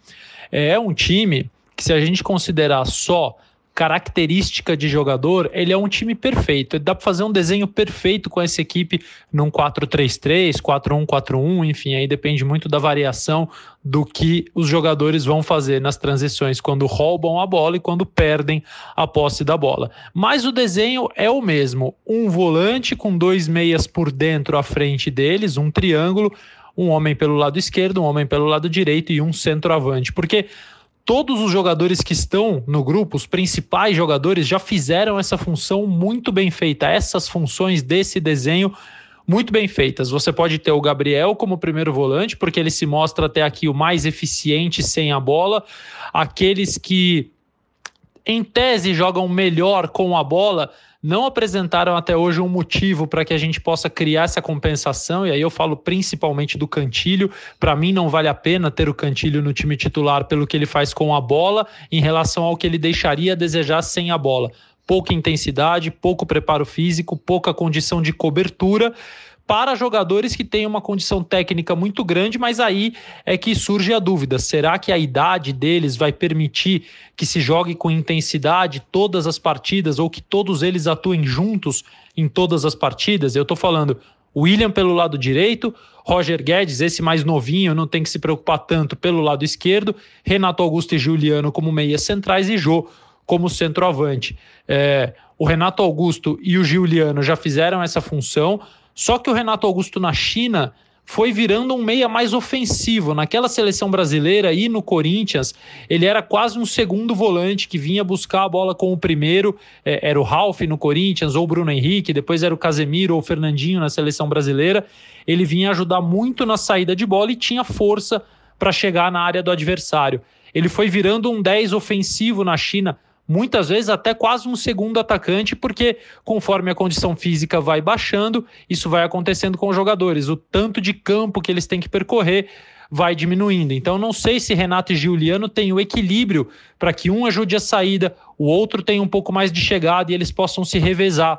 É um time que se a gente considerar só característica de jogador, ele é um time perfeito. Dá para fazer um desenho perfeito com essa equipe num 4-3-3, 4-1-4-1, enfim, aí depende muito da variação do que os jogadores vão fazer nas transições quando roubam a bola e quando perdem a posse da bola. Mas o desenho é o mesmo: um volante com dois meias por dentro à frente deles, um triângulo, um homem pelo lado esquerdo, um homem pelo lado direito e um centroavante. Porque todos os jogadores que estão no grupo, os principais jogadores, já fizeram essa função muito bem feita, essas funções desse desenho muito bem feitas. Você pode ter o Gabriel como primeiro volante, porque ele se mostra até aqui o mais eficiente sem a bola. Aqueles que, em tese, jogam melhor com a bola, não apresentaram até hoje um motivo para que a gente possa criar essa compensação, e aí eu falo principalmente do Cantilho. Para mim, não vale a pena ter o Cantilho no time titular pelo que ele faz com a bola em relação ao que ele deixaria a desejar sem a bola. Pouca intensidade, pouco preparo físico, pouca condição de cobertura para jogadores que têm uma condição técnica muito grande, mas aí é que surge a dúvida: será que a idade deles vai permitir que se jogue com intensidade todas as partidas ou que todos eles atuem juntos em todas as partidas? Eu estou falando William pelo lado direito, Roger Guedes, esse mais novinho, não tem que se preocupar tanto pelo lado esquerdo, Renato Augusto e Juliano como meias centrais e Jô como centroavante. É, o Renato Augusto e o Juliano já fizeram essa função. Só que o Renato Augusto na China foi virando um meia mais ofensivo. Naquela seleção brasileira e no Corinthians, ele era quase um segundo volante que vinha buscar a bola com o primeiro. É, era o Ralf no Corinthians, ou o Bruno Henrique, depois era o Casemiro ou o Fernandinho na seleção brasileira. Ele vinha ajudar muito na saída de bola e tinha força para chegar na área do adversário. Ele foi virando um 10 ofensivo na China, muitas vezes até quase um segundo atacante, porque conforme a condição física vai baixando, isso vai acontecendo com os jogadores. O tanto de campo que eles têm que percorrer vai diminuindo. Então, não sei se Renato e Giuliano têm o equilíbrio para que um ajude a saída, o outro tenha um pouco mais de chegada e eles possam se revezar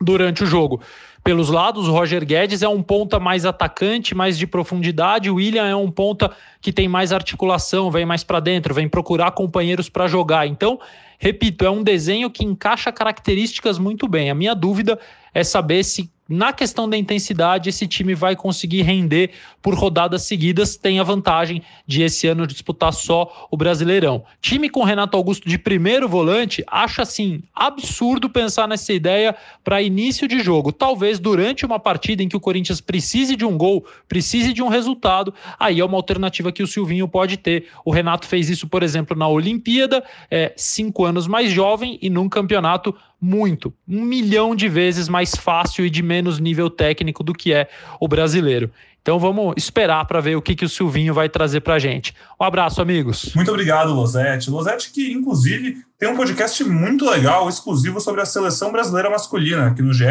durante o jogo. Pelos lados, o Roger Guedes é um ponta mais atacante, mais de profundidade. O William é um ponta que tem mais articulação, vem mais para dentro, vem procurar companheiros para jogar. Então, repito, é um desenho que encaixa características muito bem. A minha dúvida é saber se na questão da intensidade, esse time vai conseguir render por rodadas seguidas, tem a vantagem de esse ano disputar só o Brasileirão. Time com Renato Augusto de primeiro volante, acha assim absurdo pensar nessa ideia para início de jogo. Talvez durante uma partida em que o Corinthians precise de um gol, precise de um resultado, aí é uma alternativa que o Silvinho pode ter. O Renato fez isso, por exemplo, na Olimpíada, é, cinco anos mais jovem e num campeonato muito, um milhão de vezes mais fácil e de menos nível técnico do que é o brasileiro. Então vamos esperar para ver o que, que o Silvinho vai trazer para a gente. Um abraço, amigos. Muito obrigado, Losete. Losete que, inclusive, tem um podcast muito legal, exclusivo sobre a seleção brasileira masculina aqui no GE.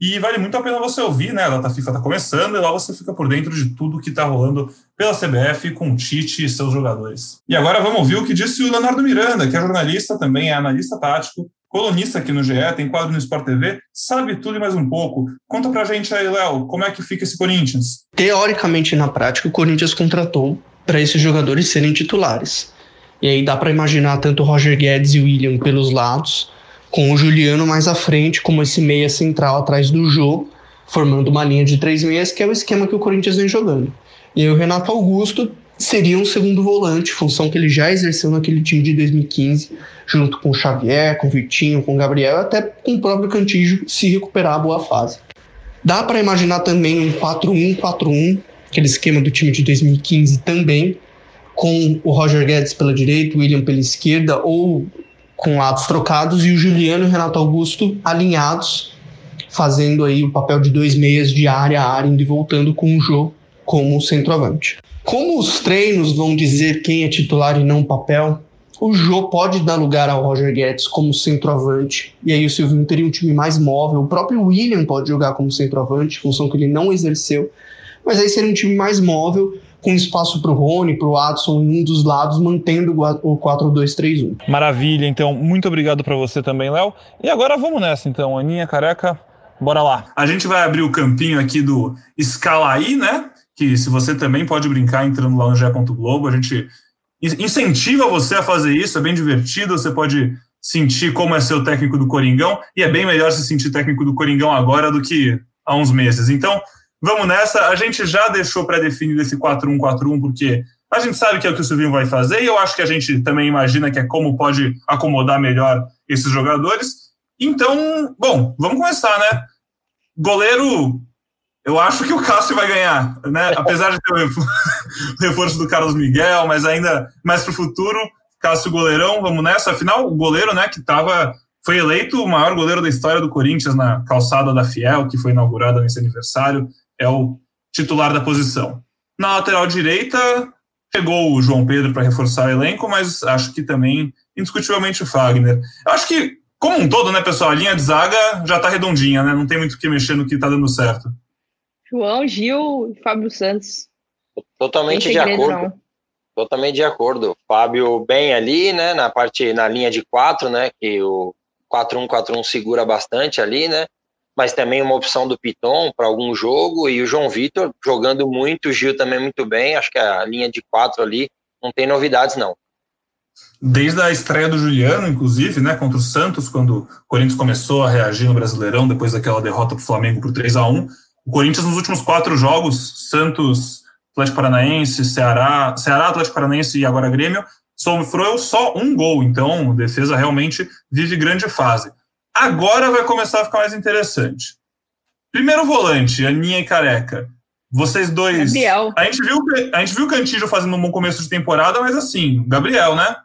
E vale muito a pena você ouvir, né? A data FIFA está começando e lá você fica por dentro de tudo que está rolando pela CBF com o Tite e seus jogadores. E agora vamos ouvir o que disse o Leonardo Miranda, que é jornalista também, é analista tático, colunista aqui no GE, tem quadro no Sport TV, sabe tudo e mais um pouco. Conta pra gente aí, Léo, como é que fica esse Corinthians? Teoricamente, na prática, o Corinthians contratou para esses jogadores serem titulares. E aí dá para imaginar tanto Roger Guedes e William pelos lados, com o Juliano mais à frente, como esse meia central atrás do jogo, formando uma linha de três meias, que é o esquema que o Corinthians vem jogando. E aí o Renato Augusto seria um segundo volante, função que ele já exerceu naquele time de 2015, junto com o Xavier, com o Vitinho, com o Gabriel, até com o próprio Cantígio se recuperar a boa fase. Dá para imaginar também um 4-1-4-1, aquele esquema do time de 2015 também, com o Roger Guedes pela direita, o William pela esquerda, ou com lados trocados, e o Juliano e o Renato Augusto alinhados, fazendo aí o papel de dois meias de área a área, indo e voltando com o jogo como centroavante. Como os treinos vão dizer quem é titular e não papel, o Jô pode dar lugar ao Roger Guedes como centroavante, e aí o Silvinho teria um time mais móvel. O próprio William pode jogar como centroavante, função que ele não exerceu, mas aí seria um time mais móvel, com espaço para o Rony, para o Adson em um dos lados, mantendo o 4-2-3-1. Maravilha, então muito obrigado para você também, Léo. E agora vamos nessa, então, Aninha Careca, bora lá. A gente vai abrir o campinho aqui do Escalaí, né? Que se você também pode brincar entrando lá no GE. Globo, a gente incentiva você a fazer isso, é bem divertido, você pode sentir como é ser o técnico do Coringão, e é bem melhor se sentir técnico do Coringão agora do que há uns meses. Então, vamos nessa, a gente já deixou pré-definido esse 4-1-4-1, porque a gente sabe que é o que o Silvinho vai fazer, e eu acho que a gente também imagina que é como pode acomodar melhor esses jogadores. Então, bom, vamos começar, né? Goleiro eu acho que o Cássio vai ganhar, né? Apesar de ter o reforço do Carlos Miguel, mas ainda mais para o futuro, Cássio goleirão, vamos nessa. Afinal, o goleiro, né, que tava, foi eleito o maior goleiro da história do Corinthians na calçada da Fiel, que foi inaugurada nesse aniversário, é o titular da posição. Na lateral direita, chegou o João Pedro para reforçar o elenco, mas acho que também, indiscutivelmente, o Fagner. Eu acho que, como um todo, né, pessoal, a linha de zaga já está redondinha, né? Não tem muito o que mexer no que está dando certo. João, Gil e Fábio Santos. Totalmente de acordo. Não. Totalmente de acordo. Fábio bem ali, né? Na parte, na linha de quatro, né? Que o 4-1-4-1 segura bastante ali, né? Mas também uma opção do Piton para algum jogo. E o João Vitor jogando muito, o Gil também muito bem. Acho que a linha de quatro ali não tem novidades, não. Desde a estreia do Juliano, inclusive, né, contra o Santos, quando o Corinthians começou a reagir no Brasileirão, depois daquela derrota para o Flamengo por 3 a 1 o Corinthians nos últimos quatro jogos, Santos, Atlético Paranaense, Ceará, Ceará, Atlético Paranaense e agora Grêmio, sofreu só um gol. Então, a defesa realmente vive grande fase. Agora vai começar a ficar mais interessante. Primeiro volante, Aninha e Careca. Vocês dois. Gabriel. A gente viu, a gente viu o Cantillo fazendo um bom começo de temporada, mas assim, Gabriel, né?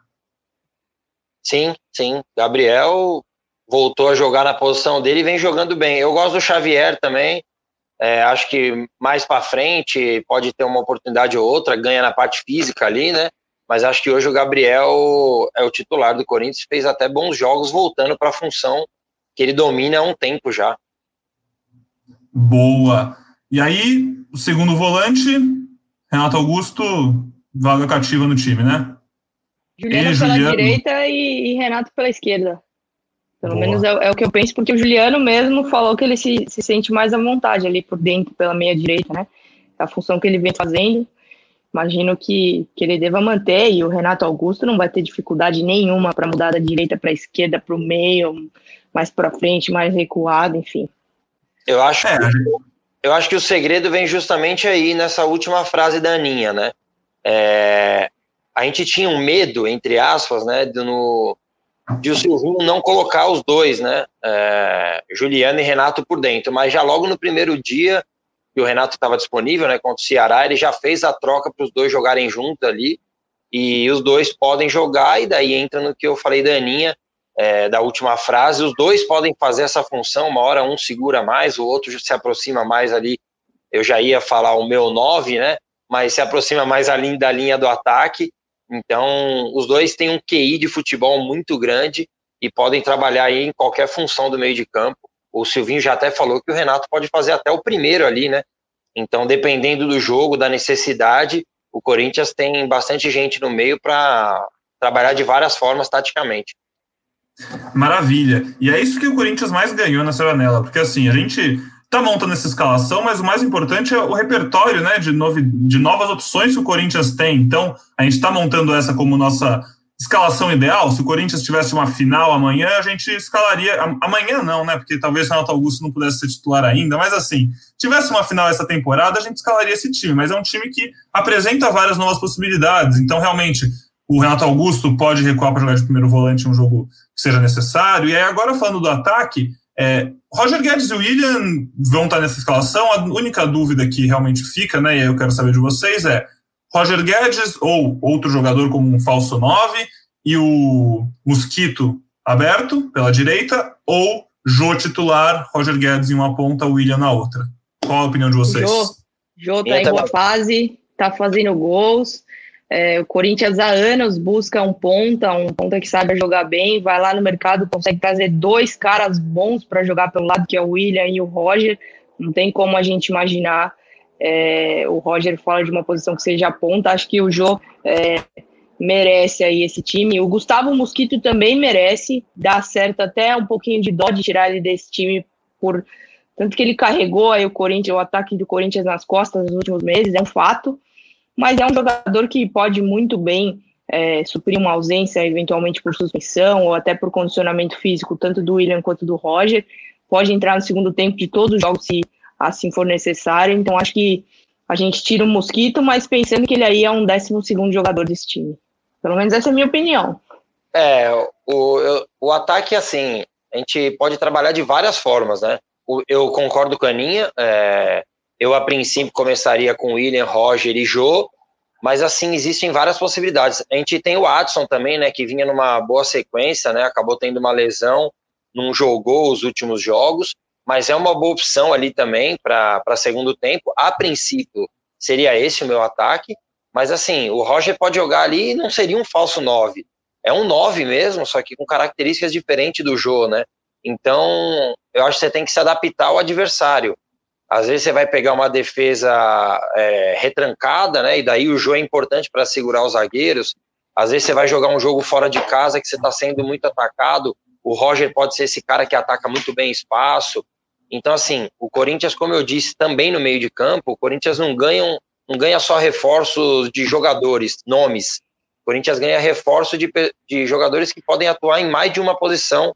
Sim, sim. Gabriel voltou a jogar na posição dele e vem jogando bem. Eu gosto do Xavier também. É, acho que mais para frente pode ter uma oportunidade ou outra, ganha na parte física ali, né? Mas acho que hoje o Gabriel é o titular do Corinthians, fez até bons jogos voltando para a função que ele domina há um tempo já. Boa. E aí, o segundo volante, Renato Augusto, vaga cativa no time, né? Juliano e pela Juliano. direita e, e, Renato pela esquerda. Pelo Boa. menos é, é, o que eu penso, porque o Juliano mesmo falou que ele se, se sente mais à vontade ali por dentro, pela meia direita, né? A função que ele vem fazendo. Imagino que, que ele deva manter, e o Renato Augusto não vai ter dificuldade nenhuma para mudar da direita para a esquerda, para o meio, mais para frente, mais recuado, enfim. Eu acho, é. eu acho que o segredo vem justamente aí nessa última frase da Aninha, né? É, a gente tinha um medo, entre aspas, né, de, no, de o Silvinho não colocar os dois, né, é, Juliano e Renato por dentro, mas já logo no primeiro dia que o Renato estava disponível, né, contra o Ceará, ele já fez a troca para os dois jogarem juntos ali, e os dois podem jogar, e daí entra no que eu falei da Aninha, é, da última frase, os dois podem fazer essa função, uma hora um segura mais, o outro se aproxima mais ali, eu já ia falar o meu 9, né, mas se aproxima mais ali da linha do ataque, então, os dois têm um QI de futebol muito grande e podem trabalhar em qualquer função do meio de campo. O Silvinho já até falou que o Renato pode fazer até o primeiro ali, né? Então, dependendo do jogo, da necessidade, o Corinthians tem bastante gente no meio para trabalhar de várias formas taticamente. Maravilha. E é isso que o Corinthians mais ganhou nessa janela, porque assim, a gente está montando essa escalação, mas o mais importante é o repertório né, de, novi, de novas opções que o Corinthians tem. Então, a gente está montando essa como nossa escalação ideal. Se o Corinthians tivesse uma final amanhã, a gente escalaria. Amanhã não, né? Porque talvez o Renato Augusto não pudesse ser titular ainda, mas assim, tivesse uma final essa temporada, a gente escalaria esse time. Mas é um time que apresenta várias novas possibilidades. Então, realmente, o Renato Augusto pode recuar para jogar de primeiro volante em um jogo que seja necessário. E aí, agora falando do ataque, é, Roger Guedes e William vão estar nessa escalação. A única dúvida que realmente fica, né, e aí eu quero saber de vocês, é Roger Guedes ou outro jogador como um falso 9 e o Mosquito aberto pela direita ou Jô titular, Roger Guedes em uma ponta, William na outra. Qual a opinião de vocês? Jô, Jô tá em boa fase, tá fazendo gols. É, o Corinthians há anos busca um ponta, um ponta que sabe jogar bem, vai lá no mercado, consegue trazer dois caras bons para jogar pelo lado, que é o William e o Roger. Não tem como a gente imaginar é, o Roger fora de uma posição que seja ponta. Acho que o Jô é, merece aí esse time. O Gustavo Mosquito também merece. Dá certo até um pouquinho de dó de tirar ele desse time por tanto que ele carregou aí o Corinthians, o ataque do Corinthians nas costas nos últimos meses, é um fato mas é um jogador que pode muito bem é, suprir uma ausência, eventualmente por suspensão ou até por condicionamento físico, tanto do William quanto do Roger. Pode entrar no segundo tempo de todos os jogos, se assim for necessário. Então, acho que a gente tira o Mosquito, mas pensando que ele aí é um décimo segundo jogador desse time. Pelo menos essa é a minha opinião. É, o, o ataque, assim, a gente pode trabalhar de várias formas, né? eu concordo com a Aninha, é, eu, a princípio, começaria com William, Roger e Jô, mas assim, existem várias possibilidades. A gente tem o Adson também, né, que vinha numa boa sequência, né, acabou tendo uma lesão, não jogou os últimos jogos, mas é uma boa opção ali também para segundo tempo. A princípio, seria esse o meu ataque, mas assim, o Roger pode jogar ali e não seria um falso 9. É um 9 mesmo, só que com características diferentes do Jô, né? Então, eu acho que você tem que se adaptar ao adversário. Às vezes você vai pegar uma defesa é, retrancada, né? E daí o jogo é importante para segurar os zagueiros. Às vezes você vai jogar um jogo fora de casa que você está sendo muito atacado. O Roger pode ser esse cara que ataca muito bem espaço. Então, assim, o Corinthians, como eu disse, também no meio de campo, o Corinthians não ganha, não ganha só reforços de jogadores, nomes. O Corinthians ganha reforço de, de jogadores que podem atuar em mais de uma posição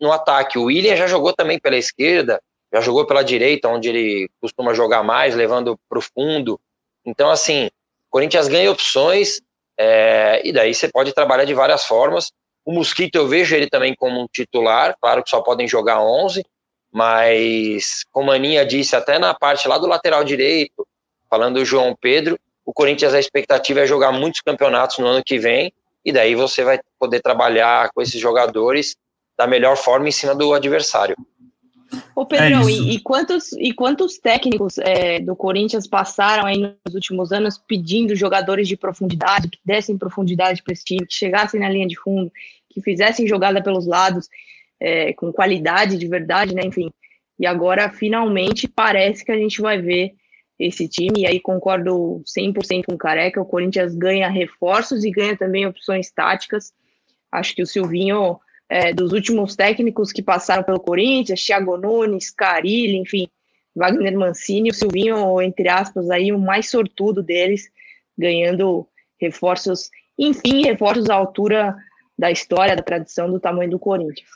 no ataque. O William já jogou também pela esquerda, já jogou pela direita, onde ele costuma jogar mais, levando para o fundo. Então, assim, o Corinthians ganha opções, é, e daí você pode trabalhar de várias formas. O Mosquito, eu vejo ele também como um titular, claro que só podem jogar 11, mas, como a Aninha disse, até na parte lá do lateral direito, falando do João Pedro, o Corinthians, a expectativa é jogar muitos campeonatos no ano que vem, e daí você vai poder trabalhar com esses jogadores da melhor forma em cima do adversário. Ô Pedrão, é e, e, quantos, e quantos técnicos é, do Corinthians passaram aí nos últimos anos pedindo jogadores de profundidade, que dessem profundidade para esse time, que chegassem na linha de fundo, que fizessem jogada pelos lados, é, com qualidade de verdade, né? Enfim. E agora, finalmente, parece que a gente vai ver esse time, e aí concordo 100% com o Careca, o Corinthians ganha reforços e ganha também opções táticas. Acho que o Silvinho é, dos últimos técnicos que passaram pelo Corinthians, Thiago Nunes, Carilli, enfim, Wagner Mancini, o Silvinho, entre aspas, aí o mais sortudo deles, ganhando reforços, enfim, reforços à altura da história, da tradição, do tamanho do Corinthians.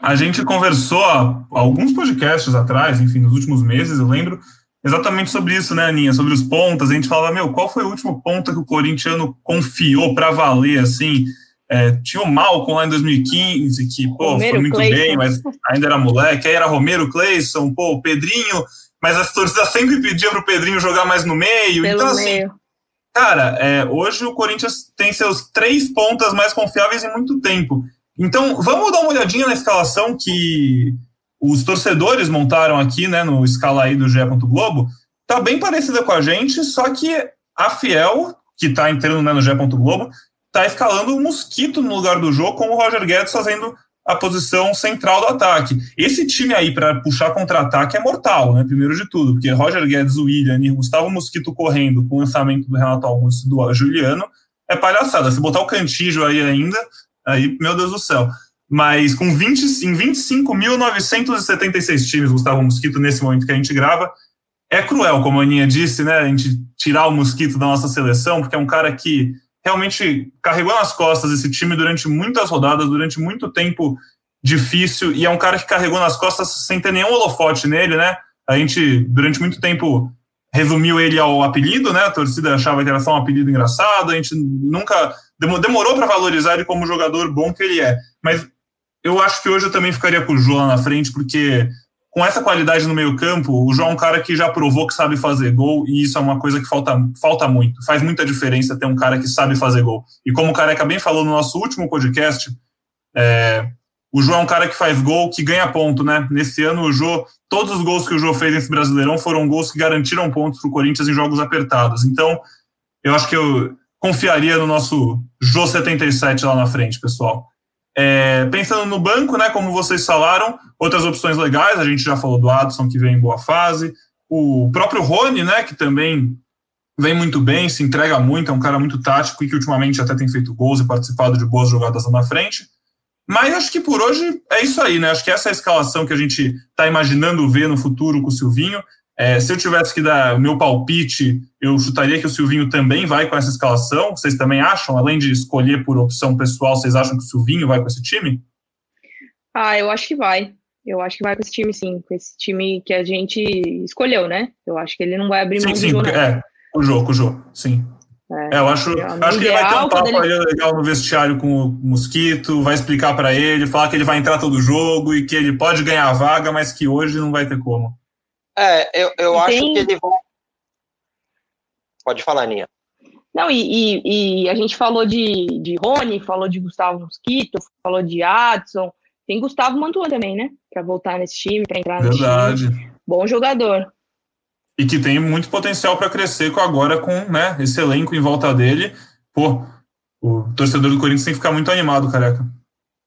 A gente conversou alguns podcasts atrás, enfim, nos últimos meses, eu lembro, exatamente sobre isso, né, Aninha? Sobre os pontas. A gente falava, meu, qual foi o último ponto que o corintiano confiou para valer, assim? É, tinha o Malcom lá em 2015, que pô, Romero foi muito Clayson. bem, mas ainda era moleque. Aí era Romero Cleison, pô, o Pedrinho, mas as torcidas sempre pediam pro Pedrinho jogar mais no meio. Pelo então, assim, meio. cara, é, hoje o Corinthians tem seus três pontas mais confiáveis em muito tempo. Então, vamos dar uma olhadinha na escalação que os torcedores montaram aqui, né, no escala aí do GE. Globo. Tá bem parecida com a gente, só que a Fiel, que tá entrando né, no GE. Globo, está escalando o Mosquito no lugar do jogo, com o Roger Guedes fazendo a posição central do ataque. Esse time aí, para puxar contra-ataque, é mortal, né? Primeiro de tudo, porque Roger Guedes, William e Gustavo Mosquito correndo com o lançamento do Renato Augusto do Juliano é palhaçada. Se botar o Cantijo aí ainda, aí, meu Deus do céu. Mas com 20, em 25.976 times, Gustavo Mosquito, nesse momento que a gente grava, é cruel, como a Aninha disse, né? A gente tirar o Mosquito da nossa seleção, porque é um cara que realmente carregou nas costas esse time durante muitas rodadas, durante muito tempo difícil, e é um cara que carregou nas costas sem ter nenhum holofote nele, né? A gente, durante muito tempo, resumiu ele ao apelido, né? A torcida achava que era só um apelido engraçado, a gente nunca demorou para valorizar ele como jogador bom que ele é. Mas eu acho que hoje eu também ficaria com o João na frente, porque com essa qualidade no meio-campo, o João é um cara que já provou que sabe fazer gol, e isso é uma coisa que falta, falta muito. Faz muita diferença ter um cara que sabe fazer gol. E como o Careca bem falou no nosso último podcast, é, o João é um cara que faz gol, que ganha ponto, né? Nesse ano, o Jô, todos os gols que o Jô fez nesse Brasileirão foram gols que garantiram pontos para o Corinthians em jogos apertados. Então, eu acho que eu confiaria no nosso Jô 77 lá na frente, pessoal. É, pensando no banco, né, como vocês falaram, outras opções legais, a gente já falou do Adson, que vem em boa fase, o próprio Rony, né, que também vem muito bem, se entrega muito, é um cara muito tático e que ultimamente até tem feito gols e participado de boas jogadas lá na frente. Mas acho que por hoje é isso aí, né? Acho que essa é a escalação que a gente está imaginando ver no futuro com o Silvinho. É, se eu tivesse que dar o meu palpite, eu chutaria que o Silvinho também vai com essa escalação. Vocês também acham, além de escolher por opção pessoal, vocês acham que o Silvinho vai com esse time? Ah, eu acho que vai. Eu acho que vai com esse time, sim. Com esse time que a gente escolheu, né? Eu acho que ele não vai abrir mão sim, sim, do É, o jogo, o jogo, sim. É, é, eu acho, acho que ele vai ter um papo ele... legal no vestiário com o Mosquito, vai explicar para ele, falar que ele vai entrar todo jogo e que ele pode ganhar a vaga, mas que hoje não vai ter como. É, eu, eu acho tem... que ele vai. Pode falar, Ninha. Não, e, e, e, a gente falou de, de Rony, falou de Gustavo Mosquito, falou de Adson. Tem Gustavo Mantua também, né? Para voltar nesse time, para entrar Verdade. nesse time. Bom jogador. E que tem muito potencial para crescer com agora com né, esse elenco em volta dele. Pô, o torcedor do Corinthians tem que ficar muito animado, careca.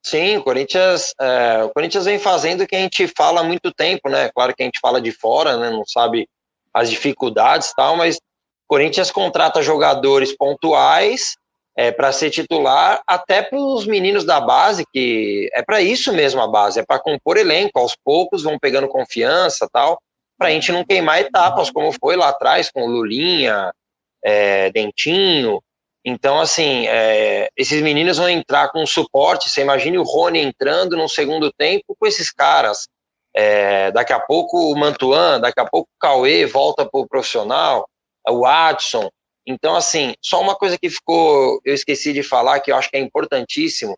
Sim, o Corinthians, é, o Corinthians vem fazendo o que a gente fala há muito tempo, né? Claro que a gente fala de fora, né? Não sabe as dificuldades e tal, mas o Corinthians contrata jogadores pontuais é, para ser titular, até para os meninos da base, que é para isso mesmo a base, é para compor elenco, aos poucos vão pegando confiança tal, para a gente não queimar etapas, como foi lá atrás com Lulinha, é, Dentinho, então, assim, é, esses meninos vão entrar com suporte. Você imagine o Rony entrando no segundo tempo com esses caras. É, daqui a pouco o Mantuan, daqui a pouco o Cauê volta para o profissional, o Adson. Então, assim, só uma coisa que ficou, eu esqueci de falar, que eu acho que é importantíssimo.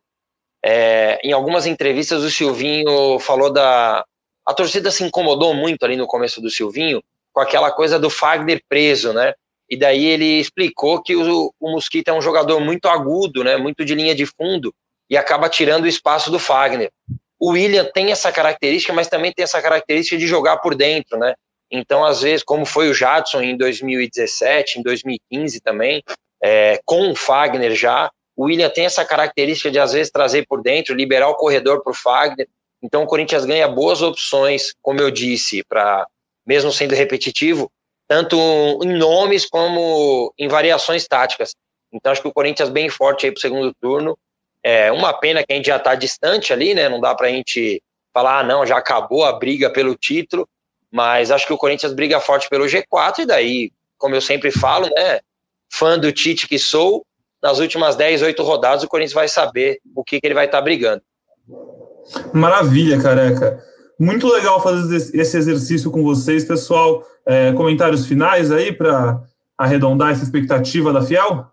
É, em algumas entrevistas, o Silvinho falou da. A torcida se incomodou muito ali no começo do Silvinho com aquela coisa do Fagner preso, né? E daí ele explicou que o, o Mosquito é um jogador muito agudo, né, muito de linha de fundo, e acaba tirando o espaço do Fagner. o William tem essa característica, mas também tem essa característica de jogar por dentro, né? Então, às vezes, como foi o Jadson em 2017, em 2015 também, é, com o Fagner já, o William tem essa característica de, às vezes, trazer por dentro, liberar o corredor para o Fagner. Então, o Corinthians ganha boas opções, como eu disse, para mesmo sendo repetitivo, tanto em nomes como em variações táticas. Então, acho que o Corinthians bem forte aí para o segundo turno. É uma pena que a gente já está distante ali, né? Não dá para a gente falar, ah, não, já acabou a briga pelo título, mas acho que o Corinthians briga forte pelo G4 e daí, como eu sempre falo, né? Fã do Tite que sou, nas últimas 10, 8 rodadas o Corinthians vai saber o que, que ele vai estar tá brigando. Maravilha, careca. Muito legal fazer esse exercício com vocês, pessoal. É, comentários finais aí para arredondar essa expectativa da Fiel?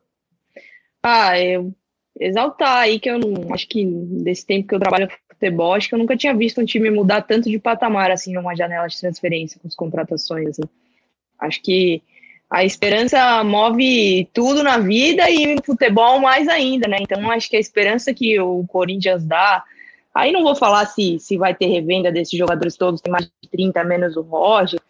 Ah, eu exaltar aí que eu não acho que desse tempo que eu trabalho futebol, acho que eu nunca tinha visto um time mudar tanto de patamar assim numa janela de transferência com as contratações assim. Acho que a esperança move tudo na vida e no futebol mais ainda, né? Então acho que a esperança que o Corinthians dá, aí não vou falar se, se vai ter revenda desses jogadores todos, tem mais de 30 menos o Roger,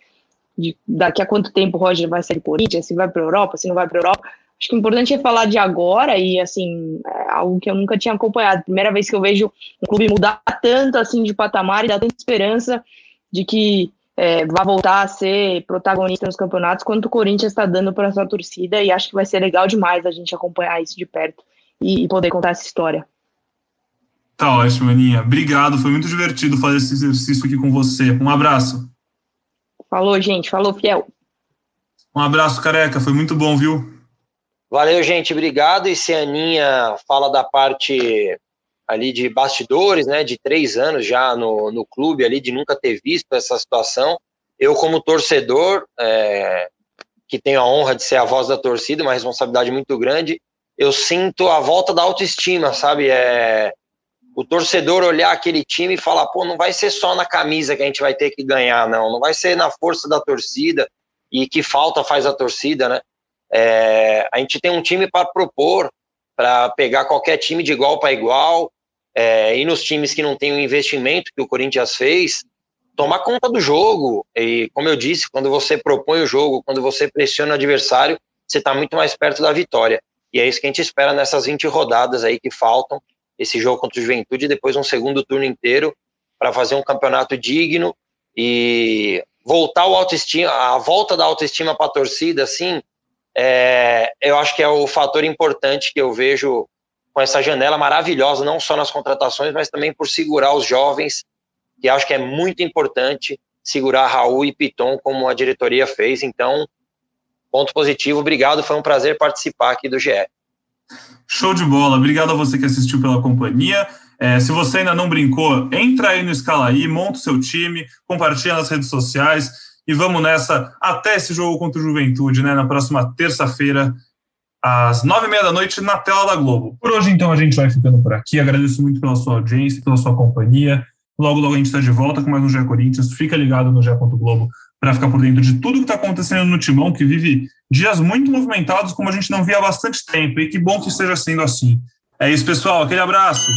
de daqui a quanto tempo o Roger vai ser do Corinthians, se vai para a Europa, se não vai para a Europa. Acho que o importante é falar de agora e, assim, é algo que eu nunca tinha acompanhado. Primeira vez que eu vejo um clube mudar tanto, assim, de patamar e dar tanta esperança de que é, vai voltar a ser protagonista nos campeonatos, quanto o Corinthians está dando para sua torcida. E acho que vai ser legal demais a gente acompanhar isso de perto e, e poder contar essa história. Tá ótimo, Aninha. Obrigado. Foi muito divertido fazer esse exercício aqui com você. Um abraço. Falou, gente. Falou, fiel. Um abraço, careca. Foi muito bom, viu? Valeu, gente, obrigado. E se a Aninha fala da parte ali de bastidores, né, de três anos já no, no clube ali, de nunca ter visto essa situação. Eu, como torcedor, é, que tenho a honra de ser a voz da torcida, uma responsabilidade muito grande, eu sinto a volta da autoestima, sabe? É, o torcedor olhar aquele time e falar, pô, não vai ser só na camisa que a gente vai ter que ganhar, não. Não vai ser na força da torcida e que falta faz a torcida, né? É, a gente tem um time para propor, para pegar qualquer time de igual para igual, é, e nos times que não tem o investimento que o Corinthians fez, tomar conta do jogo. E, como eu disse, quando você propõe o jogo, quando você pressiona o adversário, você está muito mais perto da vitória. E é isso que a gente espera nessas 20 rodadas aí que faltam, esse jogo contra o Juventude, e depois um segundo turno inteiro, para fazer um campeonato digno e voltar o autoestima, a volta da autoestima para a torcida, assim, é, eu acho que é o fator importante que eu vejo com essa janela maravilhosa, não só nas contratações, mas também por segurar os jovens, que acho que é muito importante segurar Raul e Piton, como a diretoria fez. Então, ponto positivo, obrigado, foi um prazer participar aqui do GE. Show de bola, obrigado a você que assistiu pela companhia. É, se você ainda não brincou, entra aí no Escala aí, monta o seu time, compartilha nas redes sociais e vamos nessa até esse jogo contra o Juventude, né? Na próxima terça-feira, às nove e meia da noite, na tela da Globo. Por hoje, então, a gente vai ficando por aqui. Agradeço muito pela sua audiência, pela sua companhia. Logo, logo a gente está de volta com mais um GE Corinthians. Fica ligado no GE. Globo para ficar por dentro de tudo que está acontecendo no Timão, que vive dias muito movimentados, como a gente não via há bastante tempo. E que bom que esteja sendo assim. É isso, pessoal. Aquele abraço.